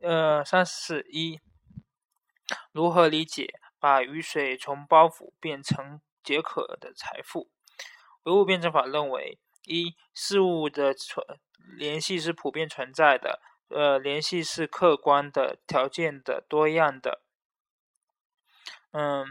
呃，三四一，如何理解把雨水从包袱变成解渴的财富？唯物辩证法认为，一事物的存联系是普遍存在的，呃，联系是客观的、条件的、多样的。嗯，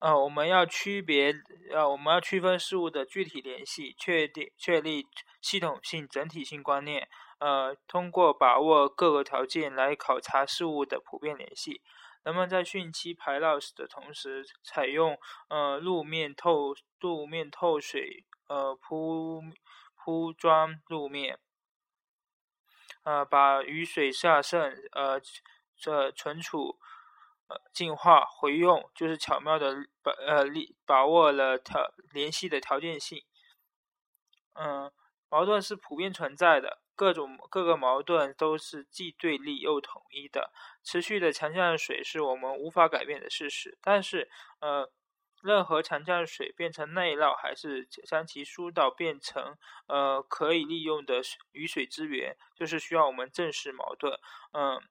呃，我们要区别，呃，我们要区分事物的具体联系，确定确立系统性、整体性观念。呃，通过把握各个条件来考察事物的普遍联系。人们在汛期排涝的同时，采用呃路面透路面透水呃铺铺装路面，呃把雨水下渗呃这存储呃净化回用，就是巧妙的把呃力把握了条联系的条件性。嗯，矛盾是普遍存在的。各种各个矛盾都是既对立又统一的。持续的强降水是我们无法改变的事实，但是，呃，任何强降水变成内涝，还是将其疏导变成呃可以利用的雨水资源，就是需要我们正视矛盾，嗯，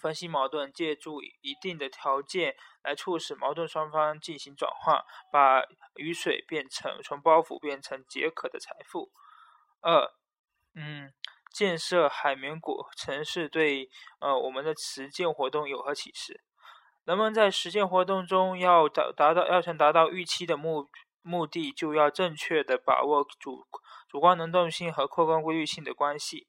分析矛盾，借助一定的条件来促使矛盾双方进行转化，把雨水变成从包袱变成解渴的财富。二。嗯，建设海绵果城市对呃我们的实践活动有何启示？人们在实践活动中要达达到要想达到预期的目目的，就要正确的把握主主观能动性和客观规律性的关系。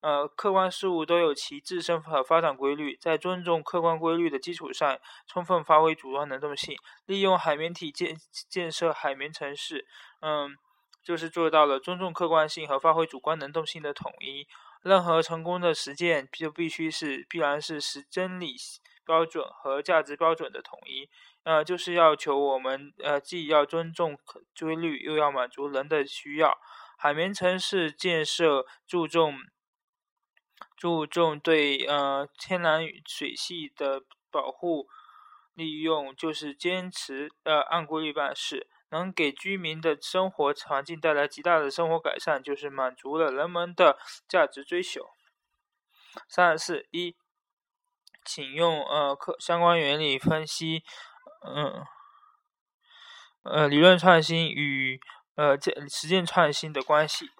呃，客观事物都有其自身和发展规律，在尊重客观规律的基础上，充分发挥主观能动性，利用海绵体建建设海绵城市。嗯。就是做到了尊重客观性和发挥主观能动性的统一。任何成功的实践就必须是必然是实真理标准和价值标准的统一。呃，就是要求我们呃既要尊重规律，又要满足人的需要。海绵城市建设注重注重对呃天然水系的保护利用，就是坚持呃按规律办事。能给居民的生活环境带来极大的生活改善，就是满足了人们的价值追求。三十四一，请用呃科相关原理分析，嗯，呃理论创新与呃实践创新的关系。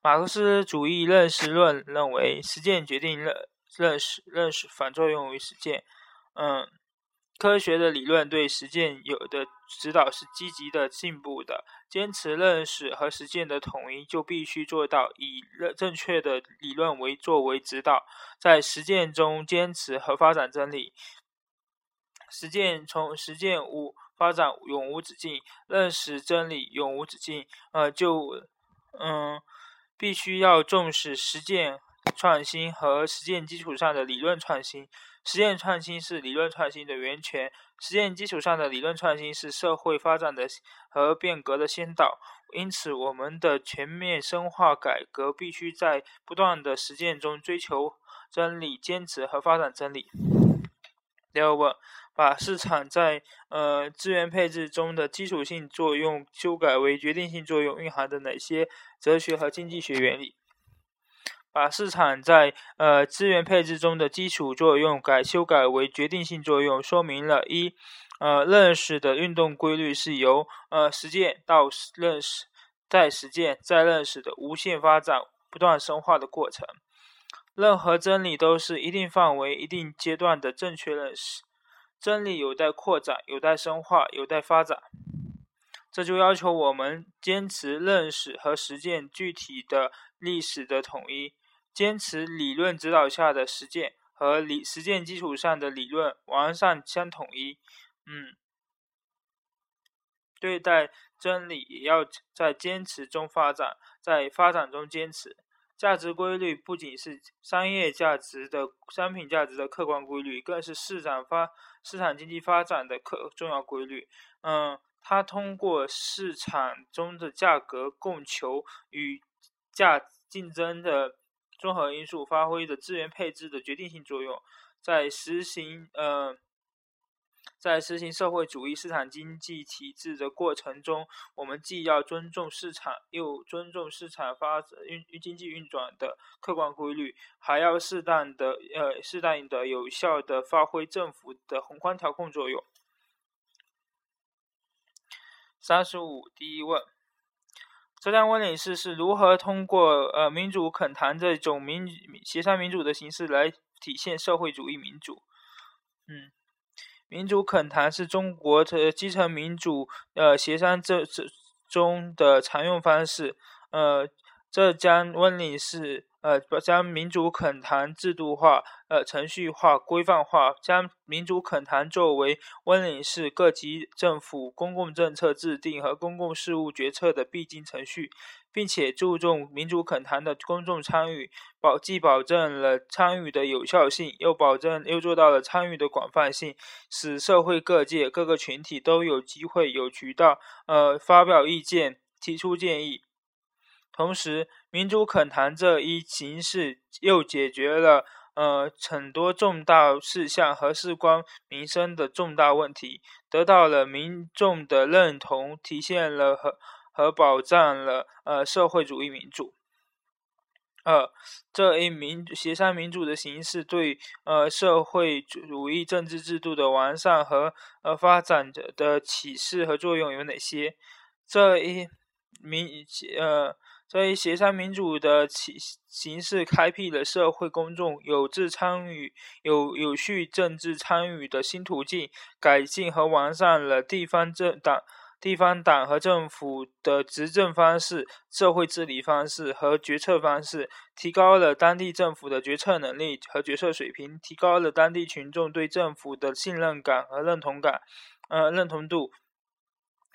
马克思主义认识论认为，实践决定认认识认识反作用于实践，嗯。科学的理论对实践有的指导是积极的、进步的。坚持认识和实践的统一，就必须做到以认正确的理论为作为指导，在实践中坚持和发展真理。实践从实践无发展永无止境，认识真理永无止境。呃，就嗯，必须要重视实践创新和实践基础上的理论创新。实践创新是理论创新的源泉，实践基础上的理论创新是社会发展的和变革的先导。因此，我们的全面深化改革必须在不断的实践中追求真理、坚持和发展真理。第二问：把市场在呃资源配置中的基础性作用修改为决定性作用，蕴含着哪些哲学和经济学原理？把市场在呃资源配置中的基础作用改修改为决定性作用，说明了一呃认识的运动规律是由呃实践到认识，再实践再认识的无限发展、不断深化的过程。任何真理都是一定范围、一定阶段的正确认识，真理有待扩展、有待深化、有待发展。这就要求我们坚持认识和实践具体的历史的统一。坚持理论指导下的实践和理实践基础上的理论完善相统一。嗯，对待真理也要在坚持中发展，在发展中坚持。价值规律不仅是商业价值的商品价值的客观规律，更是市场发市场经济发展的客重要规律。嗯，它通过市场中的价格、供求与价竞争的。综合因素发挥的资源配置的决定性作用，在实行呃在实行社会主义市场经济体制的过程中，我们既要尊重市场，又尊重市场发运经济运转的客观规律，还要适当的呃适当的有效的发挥政府的宏观调控作用。三十五，第一问。浙江温岭市是如何通过呃民主恳谈这种民协商民主的形式来体现社会主义民主？嗯，民主恳谈是中国的基层民主呃协商这这中的常用方式。呃，浙江温岭市。呃，将民主恳谈制度化、呃程序化、规范化，将民主恳谈作为温岭市各级政府公共政策制定和公共事务决策的必经程序，并且注重民主恳谈的公众参与，保既保证了参与的有效性，又保证又做到了参与的广泛性，使社会各界各个群体都有机会、有渠道，呃发表意见、提出建议。同时，民主恳谈这一形式又解决了呃很多重大事项和事关民生的重大问题，得到了民众的认同，体现了和和保障了呃社会主义民主。二，这一民协商民主的形式对呃社会主义政治制度的完善和呃发展的的启示和作用有哪些？这一民呃。这一协商民主的形形式，开辟了社会公众有志参与、有有序政治参与的新途径，改进和完善了地方政党、地方党和政府的执政方式、社会治理方式和决策方式，提高了当地政府的决策能力和决策水平，提高了当地群众对政府的信任感和认同感，呃，认同度，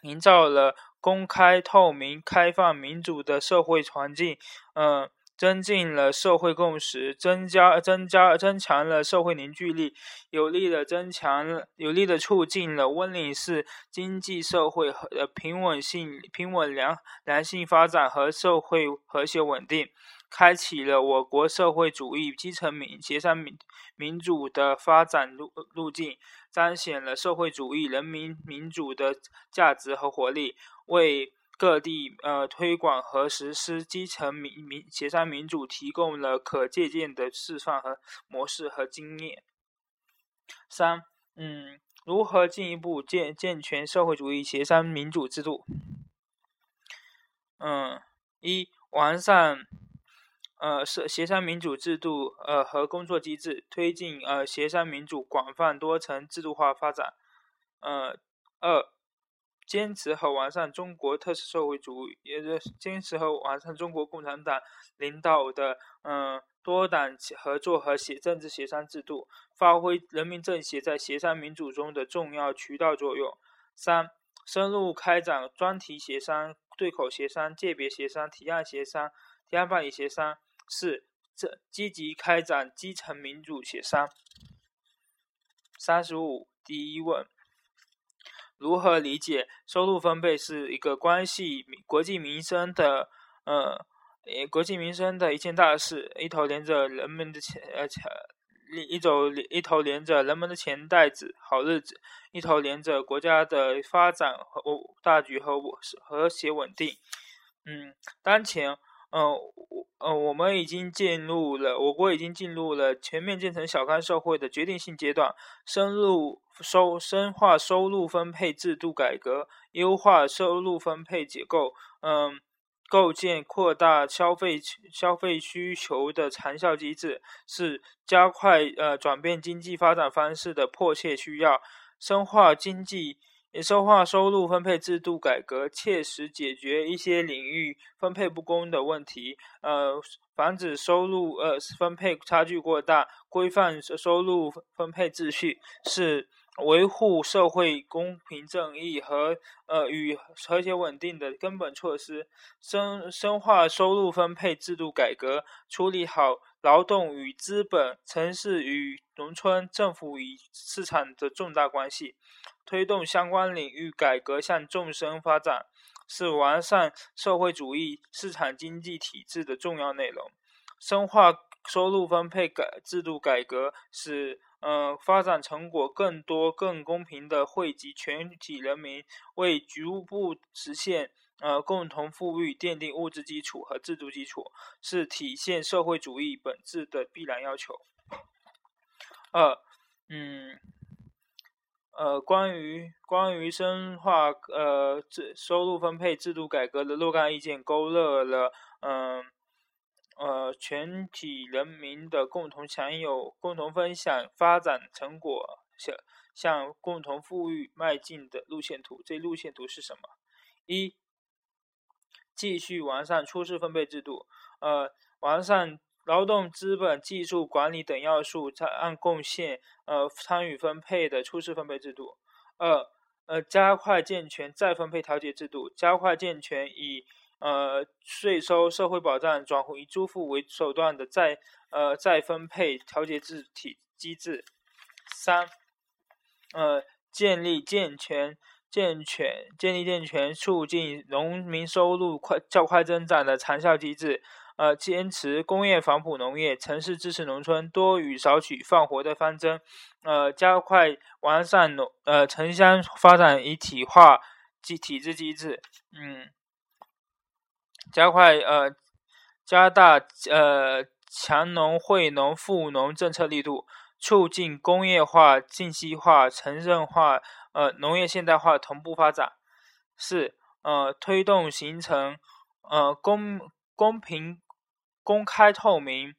营造了。公开、透明、开放、民主的社会环境，嗯，增进了社会共识，增加、增加、增强了社会凝聚力，有力的增强、有力的促进了温岭市经济社会和平稳性、平稳良良性发展和社会和谐稳定，开启了我国社会主义基层民协商民民主的发展路路径，彰显了社会主义人民民主的价值和活力。为各地呃推广和实施基层民民协商民主提供了可借鉴的示范和模式和经验。三，嗯，如何进一步健健全社会主义协商民主制度？嗯，一，完善呃是协商民主制度呃和工作机制，推进呃协商民主广泛多层制度化发展。呃，二。坚持和完善中国特色社会主义，也坚持和完善中国共产党领导的嗯多党合作和协政治协商制度，发挥人民政协在协商民主中的重要渠道作用。三、深入开展专题协商、对口协商、界别协商、提案协商、提案办理协商。四、这积极开展基层民主协商。三十五，第一问。如何理解收入分配是一个关系国计民生的呃，国计民生的一件大事，一头连着人们的钱呃钱，一走一头连着人们的钱袋子好日子，一头连着国家的发展和大局和和谐稳定。嗯，当前。嗯，我呃，我们已经进入了，我国已经进入了全面建成小康社会的决定性阶段，深入收深化收入分配制度改革，优化收入分配结构，嗯，构建扩大消费消费需求的长效机制，是加快呃转变经济发展方式的迫切需要，深化经济。深化收入分配制度改革，切实解决一些领域分配不公的问题，呃，防止收入呃分配差距过大，规范收入分配秩序，是维护社会公平正义和呃与和谐稳定的根本措施。深深化收入分配制度改革，处理好劳动与资本、城市与农村、政府与市场的重大关系。推动相关领域改革向纵深发展，是完善社会主义市场经济体制的重要内容。深化收入分配改制度改革，使呃，发展成果更多、更公平的惠及全体人民，为逐步实现呃共同富裕奠定物质基础和制度基础，是体现社会主义本质的必然要求。二，嗯，呃，关于关于深化呃制收入分配制度改革的若干意见，勾勒了嗯。呃全体人民的共同享有、共同分享发展成果，向向共同富裕迈进的路线图。这路线图是什么？一、继续完善初次分配制度，呃，完善劳动、资本、技术、管理等要素按贡献呃参与分配的初次分配制度。二、呃，加快健全再分配调节制度，加快健全以。呃，税收、社会保障转回租付为手段的再呃再分配调节制体机制。三，呃，建立健全、健全、建立健全促进农民收入快较快增长的长效机制。呃，坚持工业反哺农业、城市支持农村、多与少取放活的方针。呃，加快完善农呃城乡发展一体化机体制机制。嗯。加快呃，加大呃强农惠农富农政策力度，促进工业化、信息化、城镇化、呃农业现代化同步发展。四呃，推动形成呃公公平、公开透明、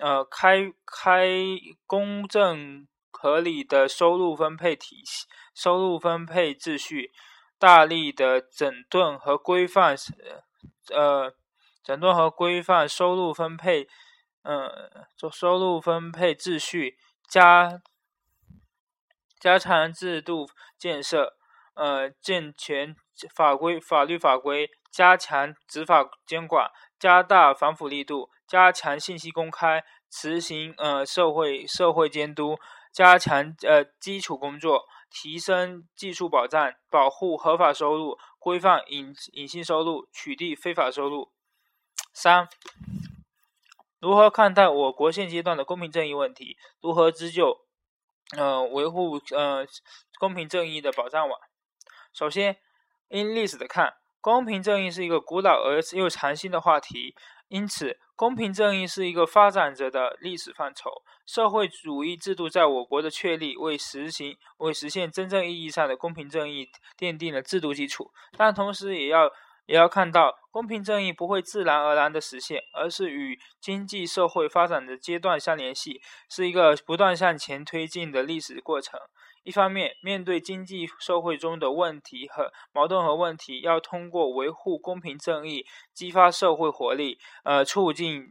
呃开开公正合理的收入分配体系、收入分配秩序，大力的整顿和规范。呃，整顿和规范收入分配，呃，做收入分配秩序，加加强制度建设，呃，健全法规法律法规，加强执法监管，加大反腐力度，加强信息公开，实行呃社会社会监督，加强呃基础工作，提升技术保障，保护合法收入。规范隐隐性收入，取缔非法收入。三、如何看待我国现阶段的公平正义问题？如何织就呃维护呃公平正义的保障网？首先，因历史的看，公平正义是一个古老而又长新的话题，因此。公平正义是一个发展着的历史范畴。社会主义制度在我国的确立，为实行、为实现真正意义上的公平正义奠定了制度基础。但同时，也要也要看到，公平正义不会自然而然的实现，而是与经济社会发展的阶段相联系，是一个不断向前推进的历史过程。一方面，面对经济社会中的问题和矛盾和问题，要通过维护公平正义，激发社会活力，呃，促进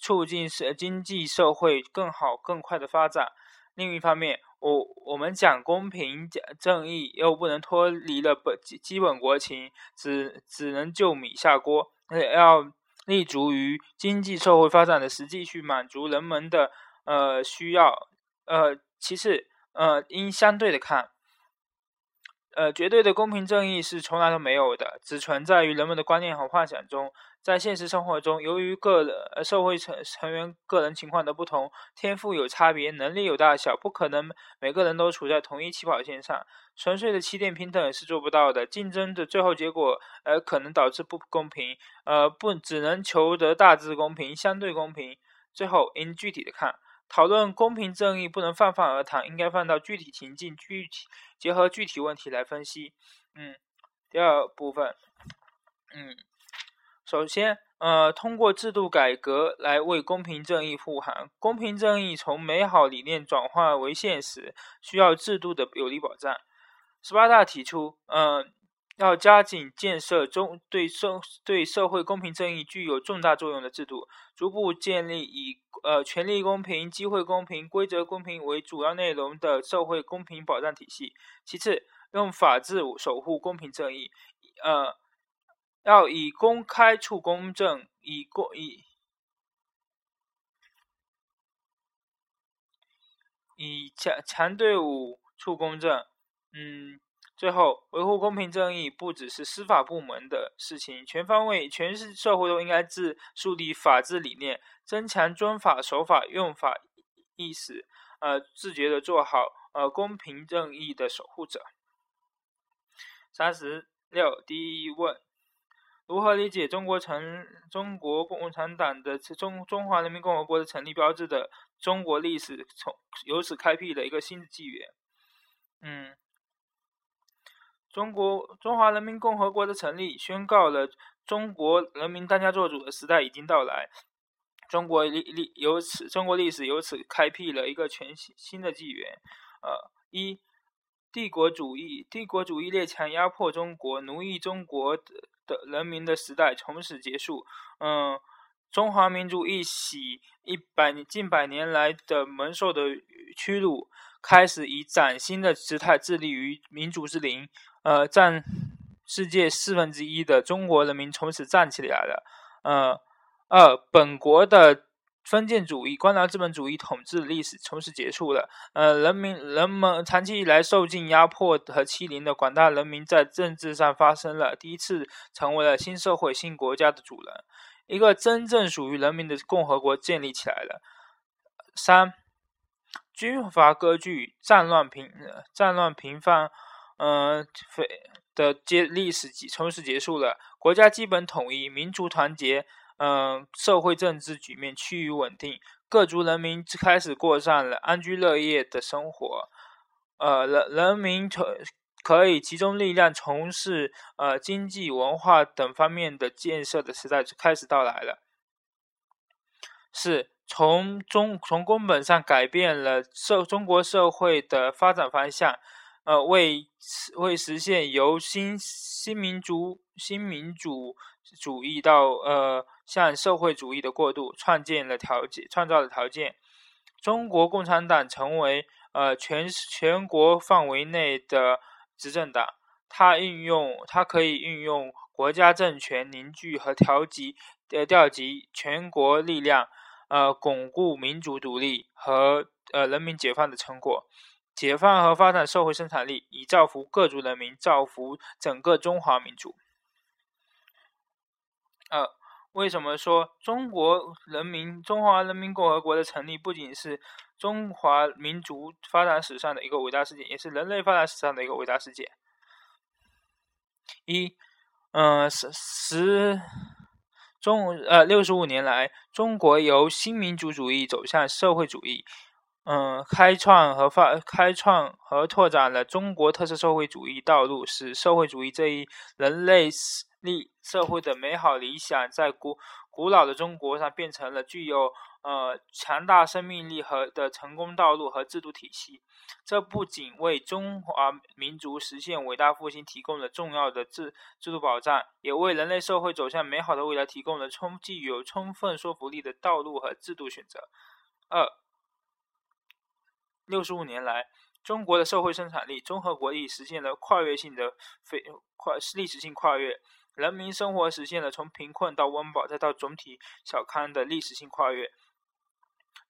促进社经济社会更好更快的发展。另一方面，我我们讲公平讲正义，又不能脱离了本基基本国情，只只能就米下锅，要立足于经济社会发展的实际去满足人们的呃需要。呃，其次。呃，应相对的看，呃，绝对的公平正义是从来都没有的，只存在于人们的观念和幻想中。在现实生活中，由于个人、社会成成员个人情况的不同，天赋有差别，能力有大小，不可能每个人都处在同一起跑线上。纯粹的起点平等是做不到的，竞争的最后结果，呃，可能导致不公平。呃，不，只能求得大致公平、相对公平。最后，应具体的看。讨论公平正义不能泛泛而谈，应该放到具体情境、具体结合具体问题来分析。嗯，第二部分，嗯，首先，呃，通过制度改革来为公平正义护航。公平正义从美好理念转化为现实，需要制度的有力保障。十八大提出，嗯。要加紧建设中对社对社会公平正义具有重大作用的制度，逐步建立以呃权利公平、机会公平、规则公平为主要内容的社会公平保障体系。其次，用法治守护公平正义，呃，要以公开处公正，以公以以强强队伍处公正，嗯。最后，维护公平正义不只是司法部门的事情，全方位、全市社会都应该自树立法治理念，增强遵法守法、用法意识，呃，自觉的做好呃公平正义的守护者。三十六，第一问：如何理解中国成中国共产党的中中华人民共和国的成立标志的中国历史从由此开辟了一个新的纪元？嗯。中国中华人民共和国的成立，宣告了中国人民当家作主的时代已经到来。中国历历由此，中国历史由此开辟了一个全新新的纪元。呃，一，帝国主义，帝国主义列强压迫中国、奴役中国的人民的时代从此结束。嗯，中华民族一洗一百近百年来的蒙受的屈辱，开始以崭新的姿态致力于民主之林。呃，占世界四分之一的中国人民从此站起来了。呃，二，本国的封建主义、官僚资本主义统治的历史从此结束了。呃，人民人们长期以来受尽压迫和欺凌的广大人民，在政治上发生了第一次，成为了新社会、新国家的主人。一个真正属于人民的共和国建立起来了。三，军阀割据、战乱频战乱频繁。嗯，非的结历史从此结束了，国家基本统一，民族团结，嗯，社会政治局面趋于稳定，各族人民开始过上了安居乐业的生活，呃，人人民可可以集中力量从事呃经济、文化等方面的建设的时代就开始到来了，是从中从根本上改变了社中国社会的发展方向。呃，为为实现由新新民主新民主主义到呃向社会主义的过渡，创建了条件，创造了条件。中国共产党成为呃全全国范围内的执政党，它运用它可以运用国家政权凝聚和调集呃调集全国力量，呃巩固民主独立和呃人民解放的成果。解放和发展社会生产力，以造福各族人民，造福整个中华民族。呃，为什么说中国人民中华人民共和国的成立不仅是中华民族发展史上的一个伟大事件，也是人类发展史上的一个伟大事件？一，嗯，十十中呃六十五年来，中国由新民主主义走向社会主义。嗯，开创和发开创和拓展了中国特色社会主义道路，使社会主义这一人类史立社会的美好理想，在古古老的中国上变成了具有呃强大生命力和的成功道路和制度体系。这不仅为中华民族实现伟大复兴提供了重要的制制度保障，也为人类社会走向美好的未来提供了充具有充分说服力的道路和制度选择。二。六十五年来，中国的社会生产力综合国力实现了跨越性的非跨历史性跨越，人民生活实现了从贫困到温饱再到总体小康的历史性跨越。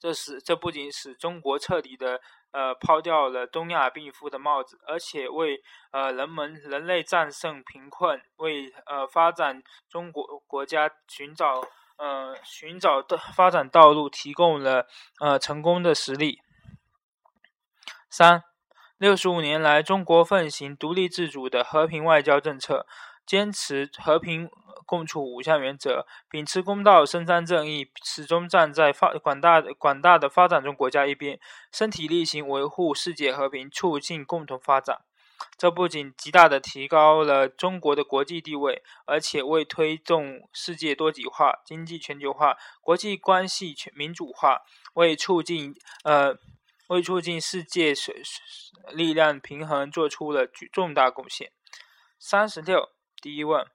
这使这不仅使中国彻底的呃抛掉了东亚病夫的帽子，而且为呃人们人类战胜贫困，为呃发展中国国家寻找呃寻找的发展道路提供了呃成功的实例。三，六十五年来，中国奉行独立自主的和平外交政策，坚持和平共处五项原则，秉持公道、伸张正义，始终站在发广大广大的发展中国家一边，身体力行维护世界和平，促进共同发展。这不仅极大的提高了中国的国际地位，而且为推动世界多极化、经济全球化、国际关系全民主化，为促进呃。为促进世界水力量平衡做出了重大贡献。三十六，第一问，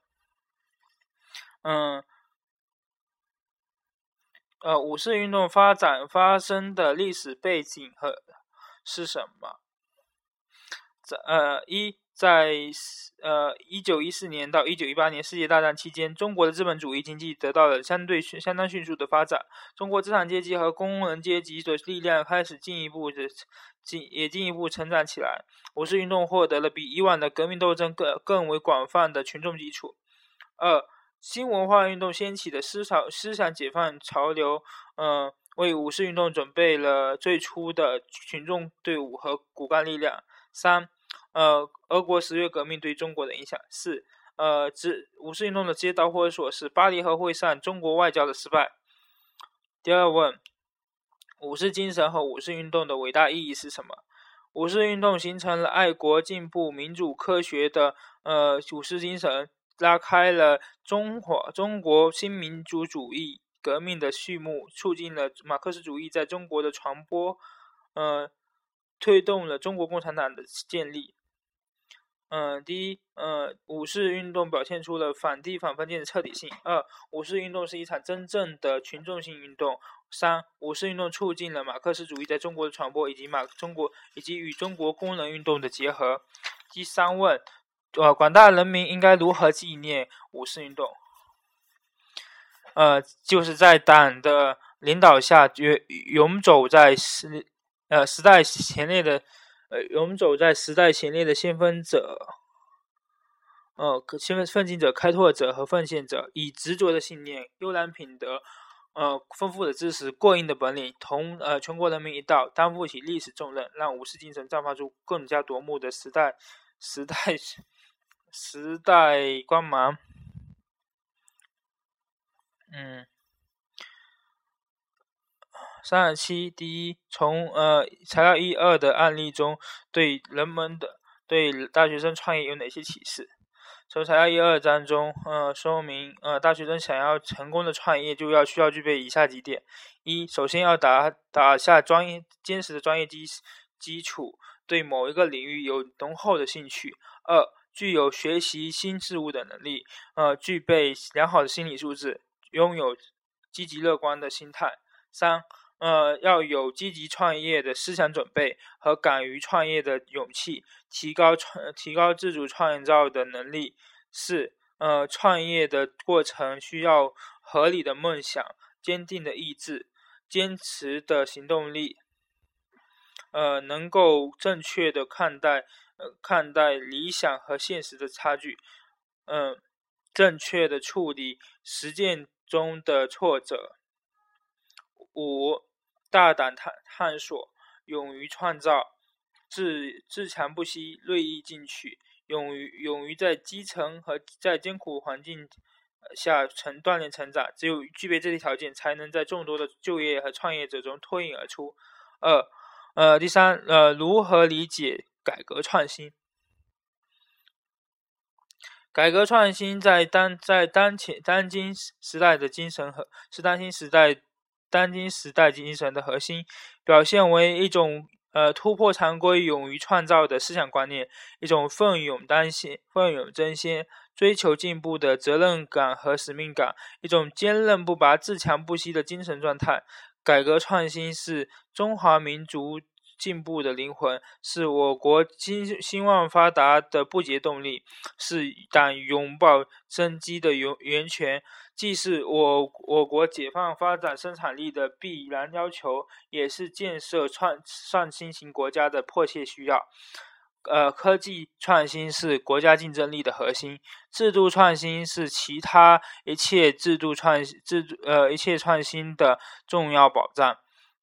嗯，呃，五四运动发展发生的历史背景和是什么？这呃一。在呃一九一四年到一九一八年世界大战期间，中国的资本主义经济得到了相对相当迅速的发展，中国资产阶级和工人阶级的力量开始进一步的进也进一步成长起来。五四运动获得了比以往的革命斗争更更为广泛的群众基础。二新文化运动掀起的思潮思想解放潮流，嗯，为五四运动准备了最初的群众队伍和骨干力量。三，呃，俄国十月革命对中国的影响。四，呃，直五四运动的直接导火索是巴黎和会上中国外交的失败。第二问，五四精神和五四运动的伟大意义是什么？五四运动形成了爱国、进步、民主、科学的呃五四精神，拉开了中华中国新民主主义革命的序幕，促进了马克思主义在中国的传播，呃。推动了中国共产党的建立。嗯，第一，呃，五四运动表现出了反帝反封建的彻底性。二，五四运动是一场真正的群众性运动。三，五四运动促进了马克思主义在中国的传播，以及马中国以及与中国工人运动的结合。第三问，呃，广大人民应该如何纪念五四运动？呃，就是在党的领导下，永永走在时。呃，时代前列的，勇走在时代前列的先锋者，呃，先锋奋进者、开拓者和奉献者，以执着的信念、优良品德、呃，丰富的知识、过硬的本领，同呃全国人民一道，担负起历史重任，让五四精神绽放出更加夺目的时代、时代、时代光芒。嗯。三十七，第一，从呃材料一二的案例中，对人们的对大学生创业有哪些启示？从材料一二章中，呃，说明呃大学生想要成功的创业，就要需要具备以下几点：一，首先要打打下专业坚实的专业基基础，对某一个领域有浓厚的兴趣；二，具有学习新事物的能力，呃，具备良好的心理素质，拥有积极乐观的心态；三。呃，要有积极创业的思想准备和敢于创业的勇气，提高创提高自主创造的能力。四，呃，创业的过程需要合理的梦想、坚定的意志、坚持的行动力。呃，能够正确的看待呃看待理想和现实的差距。嗯，正确的处理实践中的挫折。五。大胆探探索，勇于创造，自自强不息，锐意进取，勇于勇于在基层和在艰苦环境下成锻炼成长。只有具备这些条件，才能在众多的就业和创业者中脱颖而出。二，呃，第三，呃，如何理解改革创新？改革创新在当在当前当今时代的精神和是当今时代。当今时代精神的核心，表现为一种呃突破常规、勇于创造的思想观念，一种奋勇当先、奋勇争先、追求进步的责任感和使命感，一种坚韧不拔、自强不息的精神状态。改革创新是中华民族进步的灵魂，是我国兴兴旺发达的不竭动力，是党永葆生机的源源泉。既是我我国解放发展生产力的必然要求，也是建设创创新型国家的迫切需要。呃，科技创新是国家竞争力的核心，制度创新是其他一切制度创制度呃一切创新的重要保障。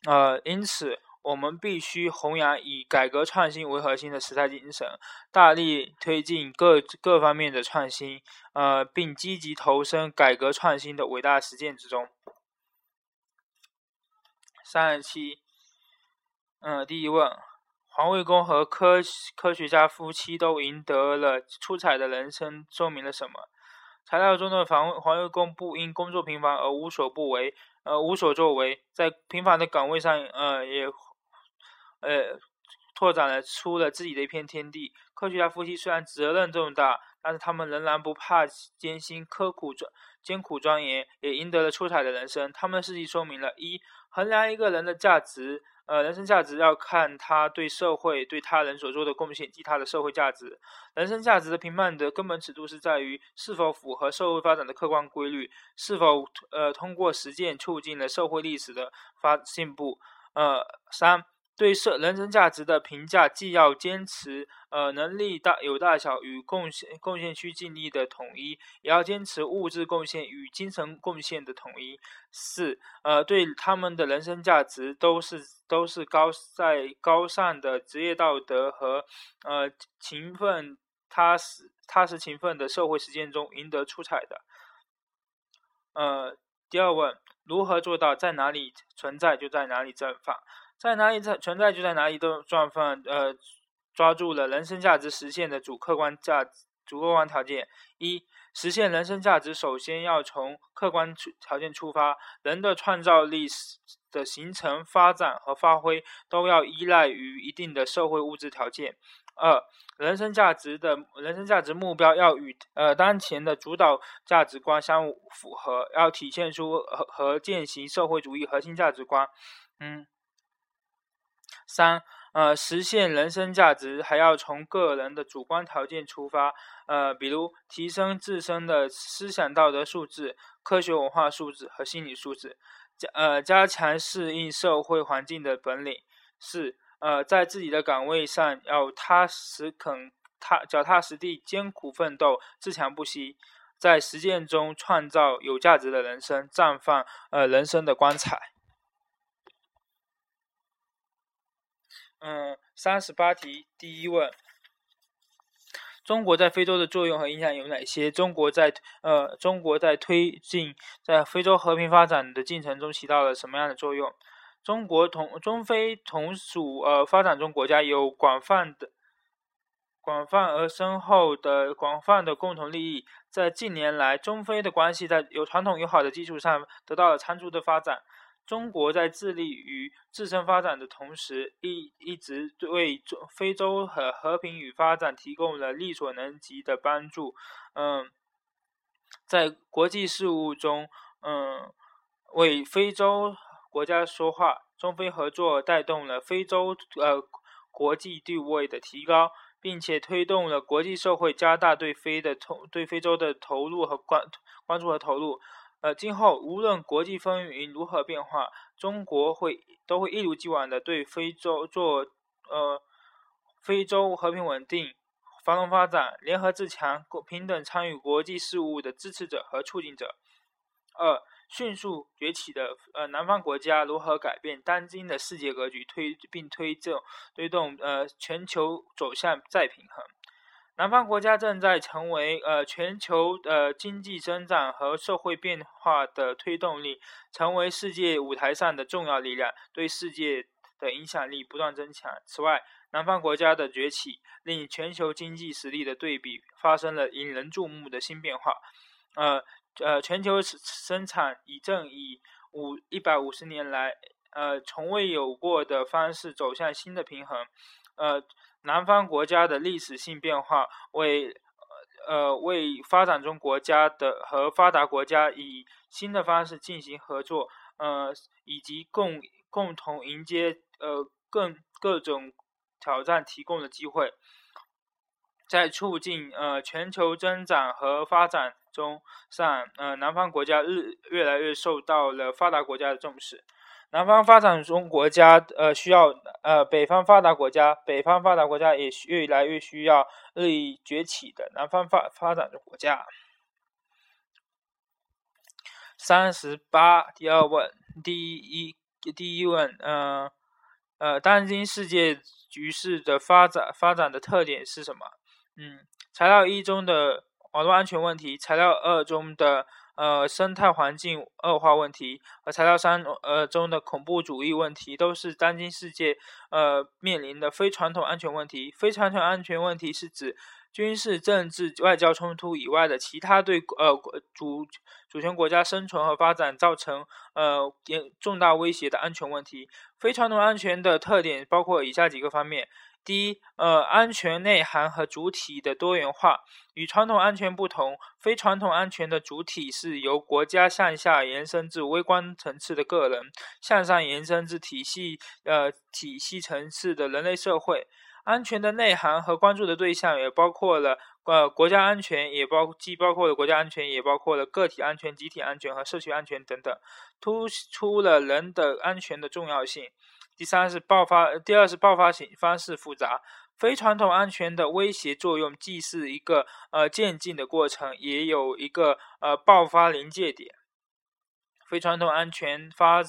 呃，因此。我们必须弘扬以改革创新为核心的时代精神，大力推进各各方面的创新，呃，并积极投身改革创新的伟大实践之中。三十七，嗯，第一问：环卫工和科科学家夫妻都赢得了出彩的人生，说明了什么？材料中的环卫环卫工不因工作平凡而无所不为，呃，无所作为，在平凡的岗位上，呃，也。呃，拓展了出了自己的一片天地。科学家夫妻虽然责任重大，但是他们仍然不怕艰辛、刻苦、专艰苦钻研，也赢得了出彩的人生。他们的事迹说明了：一、衡量一个人的价值，呃，人生价值要看他对社会、对他人所做的贡献及他的社会价值。人生价值的评判的根本尺度是在于是否符合社会发展的客观规律，是否呃通过实践促进了社会历史的发进步。呃，三。对社人生价值的评价，既要坚持呃能力大有大小与贡献贡献需尽力的统一，也要坚持物质贡献与精神贡献的统一。四呃对他们的人生价值都是都是高在高尚的职业道德和呃勤奋踏实踏实勤奋的社会实践中赢得出彩的。呃，第二问，如何做到在哪里存在就在哪里绽放？在哪里在存在就在哪里都绽放。呃，抓住了人生价值实现的主客观价主客观条件。一、实现人生价值，首先要从客观条件出发。人的创造力的形成、发展和发挥，都要依赖于一定的社会物质条件。二、人生价值的人生价值目标要与呃当前的主导价值观相符合，要体现出和和践行社会主义核心价值观。嗯。三，呃，实现人生价值还要从个人的主观条件出发，呃，比如提升自身的思想道德素质、科学文化素质和心理素质，加呃加强适应社会环境的本领。四，呃，在自己的岗位上要踏实肯踏脚踏实地、艰苦奋斗、自强不息，在实践中创造有价值的人生，绽放呃人生的光彩。嗯，三十八题，第一问：中国在非洲的作用和影响有哪些？中国在呃，中国在推进在非洲和平发展的进程中起到了什么样的作用？中国同中非同属呃发展中国家，有广泛的、广泛而深厚的广泛的共同利益。在近年来，中非的关系在有传统友好的基础上得到了长足的发展。中国在致力于自身发展的同时，一一直为中非洲和和平与发展提供了力所能及的帮助。嗯，在国际事务中，嗯，为非洲国家说话。中非合作带动了非洲呃国际地位的提高，并且推动了国际社会加大对非的投对非洲的投入和关关注和投入。呃，今后无论国际风云如何变化，中国会都会一如既往的对非洲做呃非洲和平稳定、繁荣发展、联合自强、平等参与国际事务的支持者和促进者。二、迅速崛起的呃南方国家如何改变当今的世界格局，推并推动推动呃全球走向再平衡。南方国家正在成为呃全球呃经济增长和社会变化的推动力，成为世界舞台上的重要力量，对世界的影响力不断增强。此外，南方国家的崛起令全球经济实力的对比发生了引人注目的新变化。呃呃，全球生产以正以五一百五十年来呃从未有过的方式走向新的平衡。呃。南方国家的历史性变化，为呃为发展中国家的和发达国家以新的方式进行合作，呃以及共共同迎接呃更各种挑战提供的机会，在促进呃全球增长和发展中上，呃南方国家日越来越受到了发达国家的重视。南方发展中国家，呃，需要呃，北方发达国家，北方发达国家也越来越需要日益崛起的南方发发展中国家。三十八，第二问，第一第一问，呃呃，当今世界局势的发展发展的特点是什么？嗯，材料一中的网络安全问题，材料二中的。呃，生态环境恶化问题和材料三呃中的恐怖主义问题，都是当今世界呃面临的非传统安全问题。非传统安全问题是指军事、政治、外交冲突以外的其他对呃主主权国家生存和发展造成呃严重大威胁的安全问题。非传统安全的特点包括以下几个方面。第一，呃，安全内涵和主体的多元化与传统安全不同。非传统安全的主体是由国家向下延伸至微观层次的个人，向上延伸至体系呃体系层次的人类社会。安全的内涵和关注的对象也包括了呃国家安全，也包既包括了国家安全，也包括了个体安全、集体安全和社区安全等等，突出了人的安全的重要性。第三是爆发，第二是爆发型方式复杂。非传统安全的威胁作用既是一个呃渐进的过程，也有一个呃爆发临界点。非传统安全发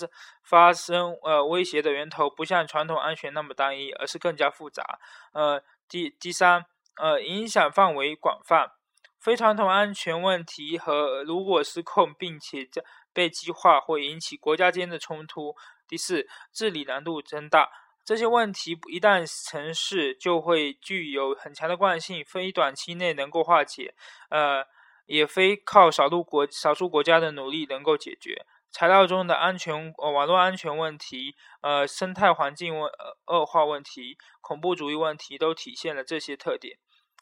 发生呃威胁的源头不像传统安全那么单一，而是更加复杂。呃，第第三，呃，影响范围广泛。非传统安全问题和如果失控并且被激化，会引起国家间的冲突。第四，治理难度增大。这些问题一旦成事，就会具有很强的惯性，非短期内能够化解，呃，也非靠少数国少数国家的努力能够解决。材料中的安全，呃，网络安全问题，呃，生态环境问恶化问题，恐怖主义问题，都体现了这些特点。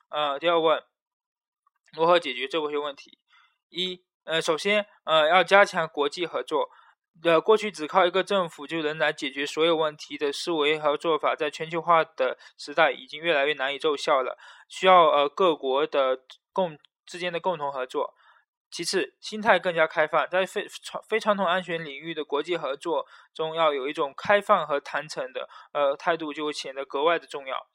呃，第二问，如何解决这些问题？一，呃，首先，呃，要加强国际合作。呃，过去只靠一个政府就能来解决所有问题的思维和做法，在全球化的时代已经越来越难以奏效了。需要呃各国的共之间的共同合作。其次，心态更加开放，在非传非传统安全领域的国际合作中，要有一种开放和坦诚的呃态度，就会显得格外的重要。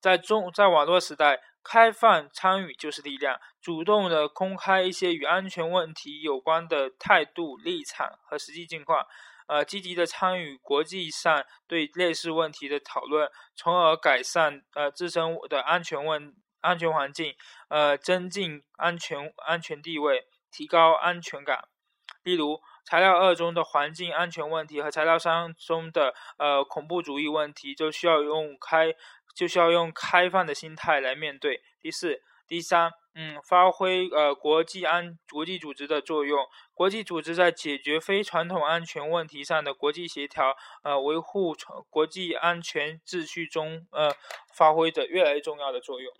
在中在网络时代。开放参与就是力量，主动的公开一些与安全问题有关的态度、立场和实际情况，呃，积极的参与国际上对类似问题的讨论，从而改善呃自身的安全问安全环境，呃，增进安全安全地位，提高安全感。例如，材料二中的环境安全问题和材料三中的呃恐怖主义问题，就需要用开。就是要用开放的心态来面对。第四、第三，嗯，发挥呃国际安国际组织的作用。国际组织在解决非传统安全问题上的国际协调，呃，维护国际安全秩序中，呃，发挥着越来越重要的作用。